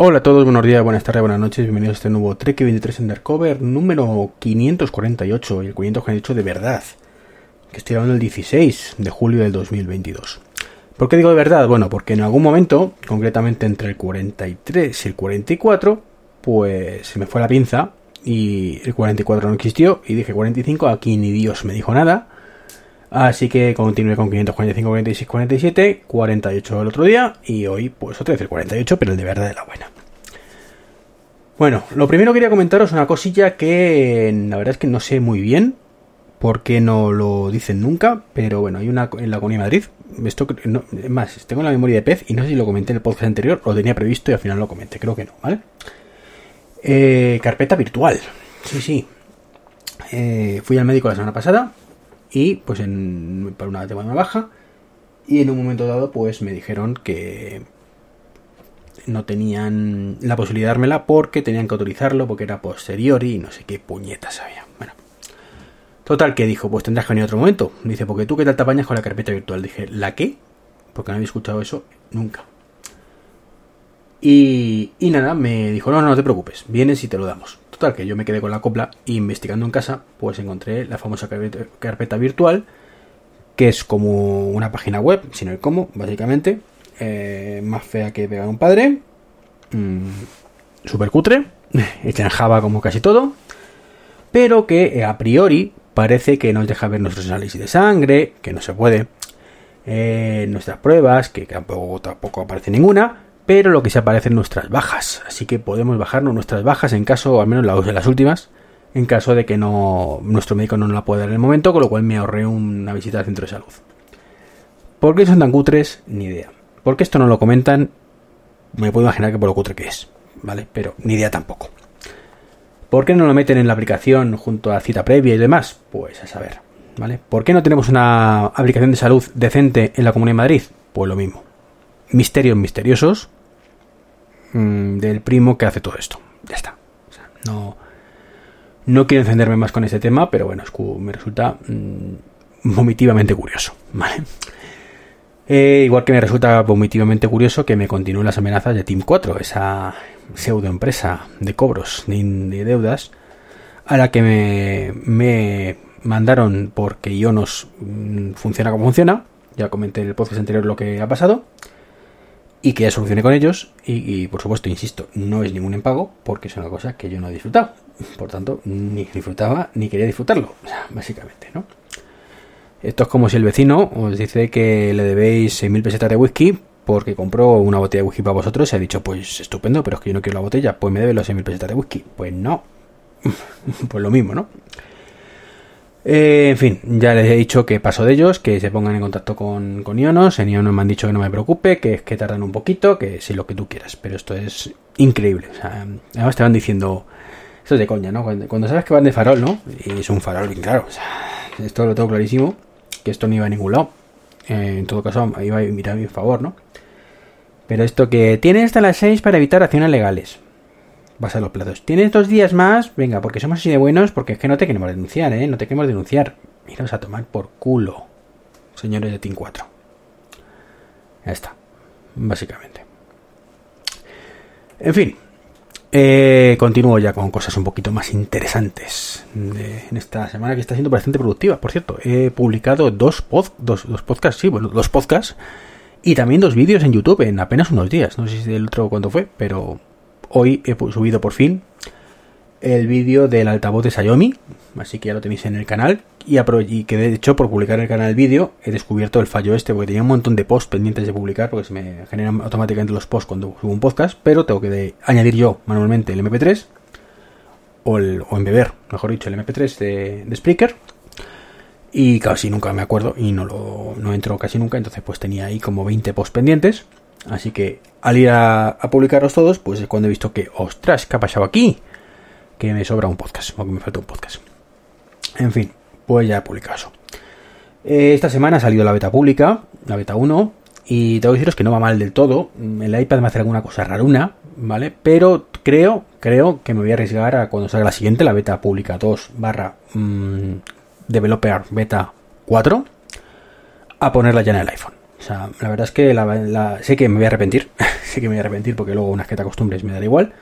Hola a todos, buenos días, buenas tardes, buenas noches, bienvenidos a este nuevo Trek 23 Undercover número 548 y el 548 de verdad, que estoy hablando el 16 de julio del 2022. ¿Por qué digo de verdad? Bueno, porque en algún momento, concretamente entre el 43 y el 44, pues se me fue la pinza y el 44 no existió y dije 45, aquí ni Dios me dijo nada Así que continué con 545, 46, 47, 48 el otro día y hoy pues otra vez el 48, pero el de verdad de la buena. Bueno, lo primero quería comentaros una cosilla que la verdad es que no sé muy bien por qué no lo dicen nunca, pero bueno, hay una en la Comunidad de Madrid. Esto no, más, tengo la memoria de pez y no sé si lo comenté en el podcast anterior, lo tenía previsto y al final lo comenté, creo que no, ¿vale? Eh, carpeta virtual. Sí, sí. Eh, fui al médico la semana pasada y pues en, para una tema baja y en un momento dado pues me dijeron que no tenían la posibilidad de dármela porque tenían que autorizarlo porque era posterior y no sé qué puñetas había. Bueno. Total que dijo, pues tendrás que venir otro momento. Dice, porque tú qué tal te apañas con la carpeta virtual. Dije, ¿la qué? Porque no había escuchado eso nunca. Y, y nada, me dijo, no, no, no te preocupes, vienes y te lo damos. Total, que yo me quedé con la copla e investigando en casa, pues encontré la famosa carpeta, virtual, que es como una página web, sin el cómo, básicamente, eh, más fea que pegar un padre, mmm, super cutre, hecha en Java como casi todo, pero que eh, a priori parece que nos deja ver nuestros análisis de sangre, que no se puede, eh, nuestras pruebas, que tampoco, tampoco aparece ninguna, pero lo que se aparece en nuestras bajas. Así que podemos bajarnos nuestras bajas en caso, al menos las, las últimas, en caso de que no nuestro médico no nos la pueda dar en el momento, con lo cual me ahorré una visita al centro de salud. ¿Por qué son tan cutres? Ni idea. ¿Por qué esto no lo comentan? Me puedo imaginar que por lo cutre que es, ¿vale? Pero ni idea tampoco. ¿Por qué no lo meten en la aplicación junto a cita previa y demás? Pues a saber, ¿vale? ¿Por qué no tenemos una aplicación de salud decente en la Comunidad de Madrid? Pues lo mismo. Misterios misteriosos, Mm, del primo que hace todo esto. Ya está. no, no quiero encenderme más con este tema, pero bueno, me resulta mm, vomitivamente curioso. ¿vale? Eh, igual que me resulta vomitivamente curioso que me continúen las amenazas de Team 4, esa pseudo empresa de cobros de, deudas, a la que me, me mandaron porque yo nos mm, funciona como funciona. Ya comenté en el podcast anterior lo que ha pasado y que ya solucione con ellos. Y, por supuesto, insisto, no es ningún impago porque es una cosa que yo no he disfrutado. Por tanto, ni disfrutaba ni quería disfrutarlo, básicamente, ¿no? Esto es como si el vecino os dice que le debéis 6.000 pesetas de whisky porque compró una botella de whisky para vosotros y ha dicho, pues estupendo, pero es que yo no quiero la botella, pues me debe los 6.000 pesetas de whisky. Pues no, pues lo mismo, ¿no? Eh, en fin, ya les he dicho que paso de ellos, que se pongan en contacto con, con Ionos. En Ionos me han dicho que no me preocupe, que es que tardan un poquito, que sí lo que tú quieras. Pero esto es increíble. además te van diciendo, esto es de coña, ¿no? Cuando, sabes que van de farol, ¿no? Y es un farol bien claro. esto lo tengo clarísimo, que esto no iba a ningún lado. Eh, en todo caso, iba a mirar a mi favor, ¿no? Pero esto que tiene hasta las 6 para evitar acciones legales vas a los plazos. ¿Tienes dos días más? Venga, porque somos así de buenos, porque es que no te queremos denunciar, ¿eh? No te queremos denunciar. Miros a tomar por culo, señores de Team 4. Ya está, básicamente. En fin, eh, continúo ya con cosas un poquito más interesantes en esta semana que está siendo bastante productiva. Por cierto, he publicado dos, dos, podcasts, sí, bueno, dos podcasts y también dos vídeos en YouTube en apenas unos días. No sé si el otro cuánto fue, pero hoy he subido por fin el vídeo del altavoz de Xiaomi, así que ya lo tenéis en el canal. Y, que de hecho, por publicar el canal el vídeo, he descubierto el fallo este, porque tenía un montón de posts pendientes de publicar, porque se me generan automáticamente los posts cuando subo un podcast, pero tengo que añadir yo manualmente el MP3, o, el, o embeber, mejor dicho, el MP3 de, de Spreaker. Y casi nunca me acuerdo, y no lo no entro casi nunca, entonces pues tenía ahí como 20 posts pendientes. Así que al ir a, publicarlos todos, pues es cuando he visto que, ostras, ¿qué ha pasado aquí? Que me sobra un podcast, o que me falta un podcast. En fin, pues ya he publicado eso. Eh, esta semana ha salido la beta pública, la beta 1, y tengo que deciros que no va mal del todo. El iPad me hace alguna cosa raruna, ¿vale? Pero creo, creo que me voy a arriesgar a cuando salga la siguiente, la beta pública 2 barra mm, Developer Beta 4, a ponerla ya en el iPhone. O sea, la verdad es que la, sé que me voy a arrepentir. sé que me voy a arrepentir porque luego unas que te acostumbres me da igual.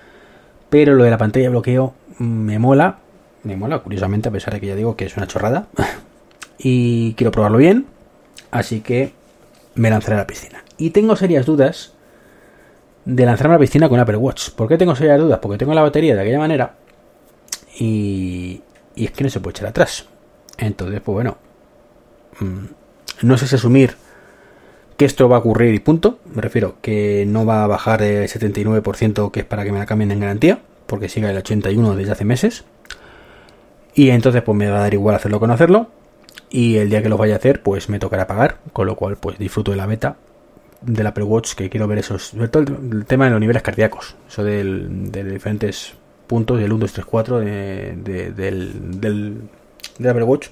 Pero lo de la pantalla de bloqueo me mola. Me mola, curiosamente, a pesar de que ya digo que es una chorrada. y quiero probarlo bien. Así que me lanzaré a la piscina. Y tengo serias dudas de lanzarme a la piscina con Apple Watch. ¿Por qué tengo serias dudas? Porque tengo la batería de aquella manera. Y, y es que no se puede echar atrás. Entonces, pues bueno. Mm, no sé si asumir que esto va a ocurrir y punto. Me refiero que no va a bajar el 79% que es para que me la cambien en garantía, porque siga el 81 desde hace meses. Y entonces pues me va a dar igual hacerlo con hacerlo. Y el día que lo vaya a hacer, pues me tocará pagar, con lo cual pues disfruto de la beta del Apple Watch, que quiero ver esos, sobre todo el, tema de los niveles cardíacos, eso del, de diferentes puntos, del 1, 2, 3, 4 de, del, del, del Apple Watch.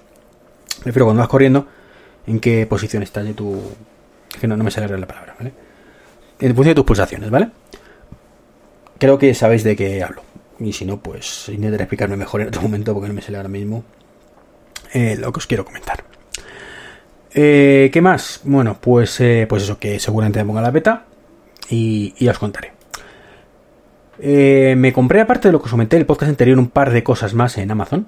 Me refiero cuando vas corriendo, en qué posición estás de tu, que no, no me sale la palabra, ¿vale? En función de tus pulsaciones, ¿vale? Creo que sabéis de qué hablo. Y si no, pues intentaré explicarme mejor en otro momento porque no me sale ahora mismo eh, lo que os quiero comentar. Eh, ¿Qué más? Bueno, pues, eh, pues eso, que seguramente me ponga la beta y, y os contaré. me compré, aparte de lo que os comenté en el podcast anterior, un par de cosas más en Amazon,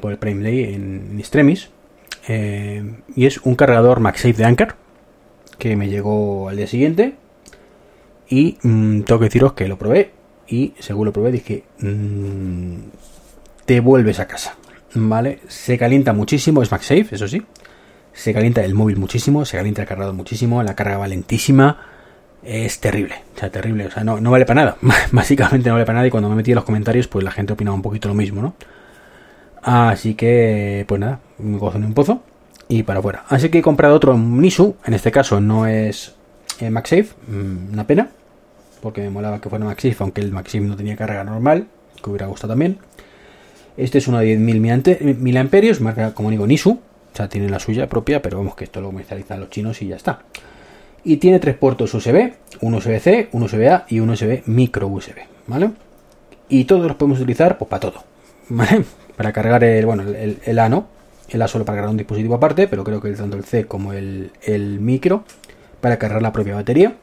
por el Prime Day en Extremis. y es un cargador MagSafe de Anker, que me llegó al día siguiente. Y mm, tengo que deciros que lo probé. Y según lo probé, dije: mm, Te vuelves a casa. ¿Vale? Se calienta muchísimo. Es MagSafe, eso sí. Se calienta el móvil muchísimo. Se calienta el cargador muchísimo. La carga va lentísima. Es terrible. O sea, terrible. O sea, no, no vale para nada. Básicamente no vale para nada. Y cuando me metí en los comentarios, pues la gente opinaba un poquito lo mismo, ¿no? Así que, pues nada, me gozo en un pozo y para afuera. Así que he comprado otro Nisu, en este caso no es eh, MagSafe, mm, una pena, porque me molaba que fuera MagSafe, aunque el MagSafe no tenía carga normal, que hubiera gustado también. Este es uno de 10.000 amperios, marca como digo Nisu, o sea, tiene la suya propia, pero vemos que esto lo comercializan los chinos y ya está. Y tiene tres puertos USB, un USB-C, un USB-A y un USB micro USB, ¿vale? Y todos los podemos utilizar pues para todo, ¿vale? Para cargar el, bueno, el ano, el A solo para cargar un dispositivo aparte, pero creo que tanto el C como el, micro para cargar la propia batería.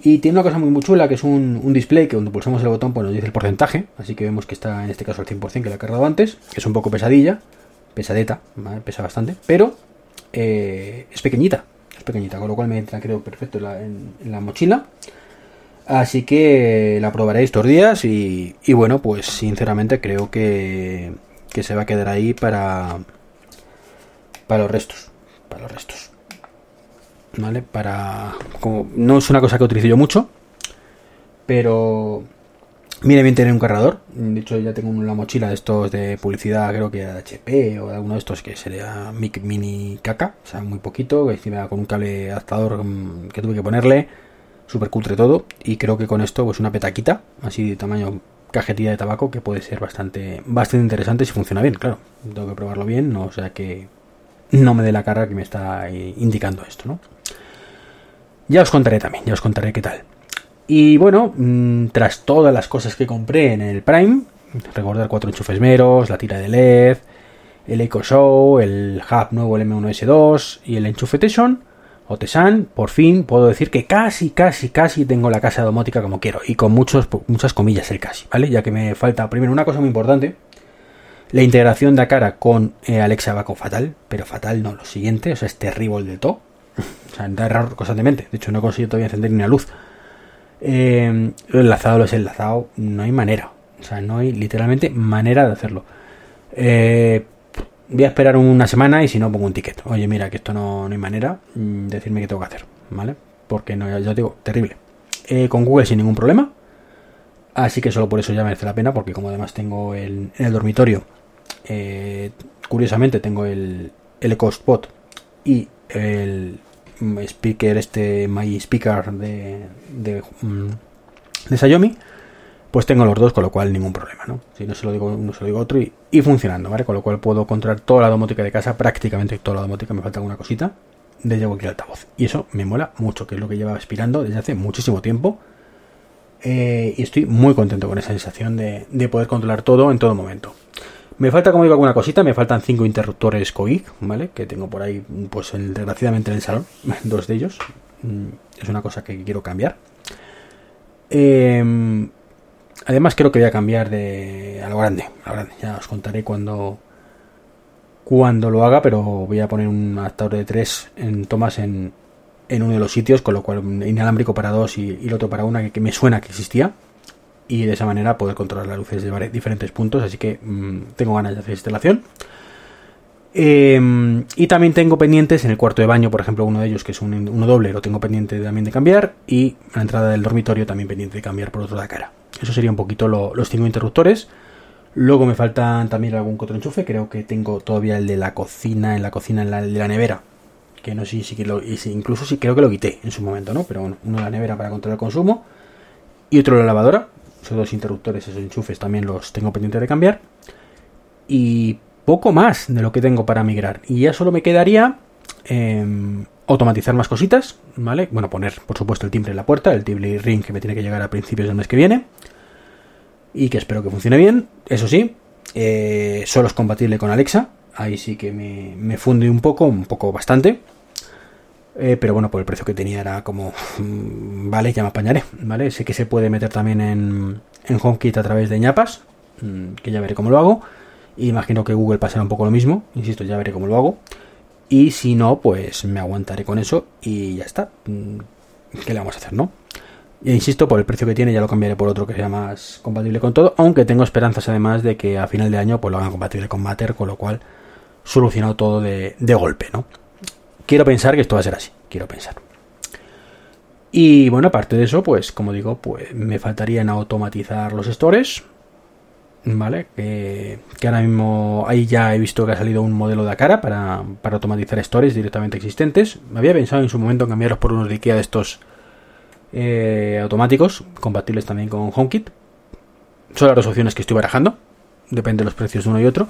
Y tiene una cosa muy, muy chula que es un, display que cuando pulsamos el botón pues nos dice el porcentaje, así que vemos que está en este caso al 100% que lo ha cargado antes, es un poco pesadilla, pesadeta, pesa bastante, pero eh, es pequeñita, es pequeñita, con lo cual me entra creo perfecto en la, mochila. Así que la probaré estos días y bueno, pues sinceramente creo que, que se va a quedar ahí para para los restos para los restos vale para como no es una cosa que utilizo yo mucho pero mire bien tener un cargador. De hecho ya tengo una mochila de estos de publicidad creo que de HP o de alguno de estos que sería mini caca o sea muy poquito encima con un cable adaptador mm, que tuve que ponerle super cutre todo y creo que con esto pues una petaquita así de tamaño cajetilla de tabaco que puede ser bastante, bastante interesante si funciona bien, claro. Tengo que probarlo bien, no o sea que no me dé la cara que me está indicando esto, ¿no? Ya os contaré también, ya os contaré qué tal. Y bueno, mm, tras todas las cosas que compré en el Prime, recordar cuatro enchufes meros, la tira de LED, el Echo Show, el hub nuevo, el M1S2 y el enchufe o Tesan, por fin puedo decir que casi, casi, casi tengo la casa domótica como quiero. Y con muchos, muchas comillas el casi, ¿vale? Ya que me falta primero una cosa muy importante. La integración de cara con eh, Alexa va con fatal, pero fatal no, lo siguiente, o sea, es terrible de todo. o sea, da error constantemente. De hecho, no he conseguido todavía encender ni una luz. Eh, lo enlazado, lo es enlazado, no hay manera. O sea, no hay literalmente manera de hacerlo. Eh, voy a esperar una semana y si no pongo un ticket. Oye, mira, que esto no, hay manera, mm, decirme qué tengo que hacer, ¿vale? Porque no, ya, digo, terrible. Eh, con Google sin ningún problema. Así que solo por eso ya merece la pena, porque como además tengo el, en el dormitorio, eh, curiosamente tengo el, el Echo Spot y el speaker, este My Speaker de, de, mm, de pues tengo los dos, con lo cual ningún problema, ¿no? Si no se lo digo uno, se lo digo otro y, funcionando, ¿vale? Con lo cual puedo controlar toda la domótica de casa, prácticamente toda la domótica, me falta alguna cosita, desde cualquier altavoz. Y eso me mola mucho, que es lo que lleva aspirando desde hace muchísimo tiempo. Eh, y estoy muy contento con esa sensación de, poder controlar todo en todo momento. Me falta, como digo, alguna cosita. Me faltan cinco interruptores COIC, ¿vale? Que tengo por ahí, pues desgraciadamente en el salón. Dos de ellos. Mm, es una cosa que quiero cambiar. Em, además, creo que voy a cambiar de a lo grande. Ya os contaré cuando cuando lo haga, pero voy a poner un adaptador de 3 en tomas en, en uno de los sitios, con lo cual inalámbrico para dos y, el otro para una que, me suena que existía. Y de esa manera poder controlar las luces de diferentes puntos. Así que mm, tengo ganas de hacer instalación. Em, y también tengo pendientes en el cuarto de baño, por ejemplo, uno de ellos que es un, uno doble, lo tengo pendiente también de cambiar. Y la entrada del dormitorio también pendiente de cambiar por otro de cara. Eso sería un poquito los cinco interruptores. Luego me faltan también algún otro enchufe. Creo que tengo todavía el de la cocina, en la cocina, en la, de la nevera. Que no sé si, que lo, incluso sí creo que lo quité en su momento, ¿no? Pero bueno, uno de la nevera para controlar el consumo. Y otro de la lavadora. Esos dos interruptores, esos enchufes también los tengo pendientes de cambiar. Y poco más de lo que tengo para migrar. Y ya solo me quedaría em, automatizar más cositas, ¿vale? Bueno, poner, por supuesto, el timbre en la puerta, el timbre ring que me tiene que llegar a principios del mes que viene y que espero que funcione bien. Eso sí, eh, solo es compatible con Alexa. Ahí sí que me, funde un poco, un poco bastante. Eh, pero bueno, por el precio que tenía era como, mm, vale, ya me apañaré, ¿vale? Sé que se puede meter también en, en HomeKit a través de ñapas, mm, que ya veré cómo lo hago. Imagino que Google pasará un poco lo mismo, insisto, ya veré cómo lo hago. Y si no, pues me aguantaré con eso y ya está. Mm, ¿Qué le vamos a hacer, no? E insisto, por el precio que tiene ya lo cambiaré por otro que sea más compatible con todo, aunque tengo esperanzas además de que a final de año pues lo hagan compatible con Matter, con lo cual solucionado todo de, golpe, ¿no? Quiero pensar que esto va a ser así, quiero pensar. Y bueno, aparte de eso, pues como digo, pues me faltaría en automatizar los stores, ¿vale? Que, ahora mismo ahí ya he visto que ha salido un modelo de cara para, para automatizar stores directamente existentes. Me había pensado en su momento en cambiarlos por unos de IKEA de estos eh, automáticos, compatibles también con HomeKit. Son las dos opciones que estoy barajando, depende de los precios de uno y otro.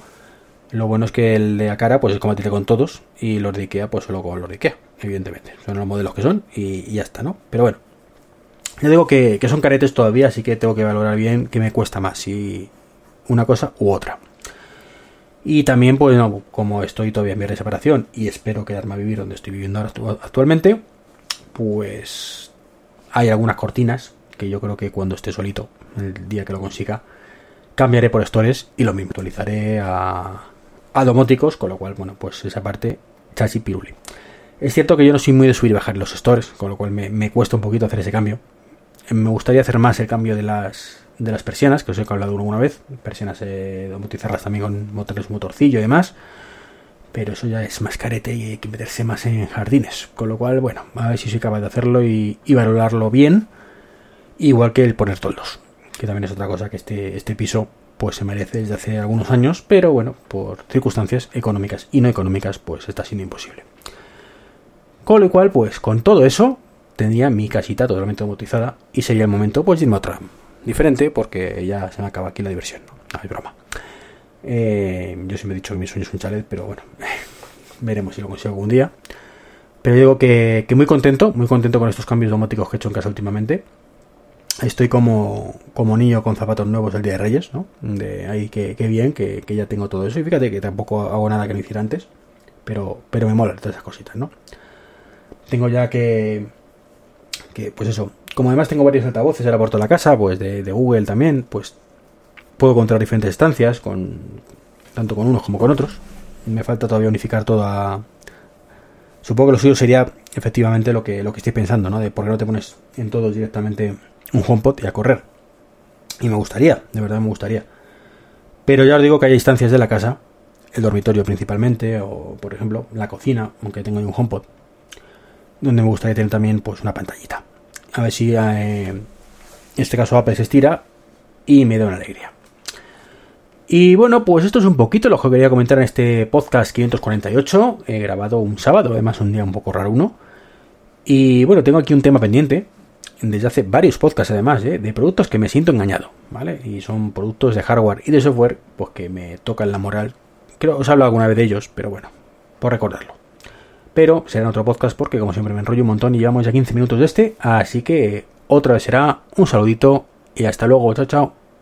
Lo bueno es que el de Akara pues es compatible con todos y los de Ikea pues solo con los de Ikea, evidentemente. Son los modelos que son y, ya está, ¿no? Pero bueno, ya digo que, son caretes todavía, así que tengo que valorar bien qué me cuesta más, si una cosa u otra. Y también, pues no, como estoy todavía en mi separación y espero quedarme a vivir donde estoy viviendo ahora actualmente, pues hay algunas cortinas que yo creo que cuando esté solito, el día que lo consiga, cambiaré por stores y lo mismo actualizaré a, a domóticos, con lo cual, bueno, pues esa parte, chachi piruli. Es cierto que yo no soy muy de subir y bajar los stores, con lo cual me, cuesta un poquito hacer ese cambio. Me gustaría hacer más el cambio de las, de las persianas, que os he hablado alguna vez. Persianas, eh, también con motores, motorcillo y demás pero eso ya es más carete y hay que meterse más en jardines. Con lo cual, bueno, a ver si soy capaz de hacerlo y, valorarlo bien, igual que el poner toldos, que también es otra cosa que este, este piso pues se merece desde hace algunos años, pero bueno, por circunstancias económicas y no económicas, pues está siendo imposible. Con lo cual, pues con todo eso, tendría mi casita totalmente domotizada y sería el momento pues de irme a otra diferente porque ya se me acaba aquí la diversión, no, hay broma. Eh, yo siempre he dicho que mi sueño es un chalet, pero bueno, veremos si lo consigo algún día. Pero digo que, muy contento, muy contento con estos cambios domóticos que he hecho en casa últimamente. Estoy como, como niño con zapatos nuevos el día de Reyes, ¿no? De ahí que, bien, que, ya tengo todo eso. Y fíjate que tampoco hago nada que no hiciera antes, pero, pero me mola todas esas cositas, ¿no? Tengo ya que, que, pues eso, como además tengo varios altavoces ahora por toda la casa, pues de, Google también, pues puedo controlar diferentes estancias, con, tanto con unos como con otros. Me falta todavía unificar todo a... Supongo que lo suyo sería efectivamente lo que, lo que estoy pensando, ¿no? De por qué no te pones en todos directamente un HomePod y a correr. Y me gustaría, de verdad me gustaría. Pero ya os digo que hay instancias de la casa, el dormitorio principalmente, o por ejemplo la cocina, aunque tengo un HomePod, donde me gustaría tener también pues una pantallita. A ver si eh, en este caso Apple se estira y me da una alegría. Y bueno, pues esto es un poquito lo que quería comentar en este podcast 548. He grabado un sábado, además un día un poco raro uno. Y bueno, tengo aquí un tema pendiente, desde hace varios podcasts además, ¿eh? de productos que me siento engañado, ¿vale? Y son productos de hardware y de software, pues que me tocan la moral. Creo que os hablo alguna vez de ellos, pero bueno, por recordarlo. Pero será en otro podcast porque como siempre me enrollo un montón y llevamos ya 15 minutos de este, así que otra vez será un saludito y hasta luego, chao chao.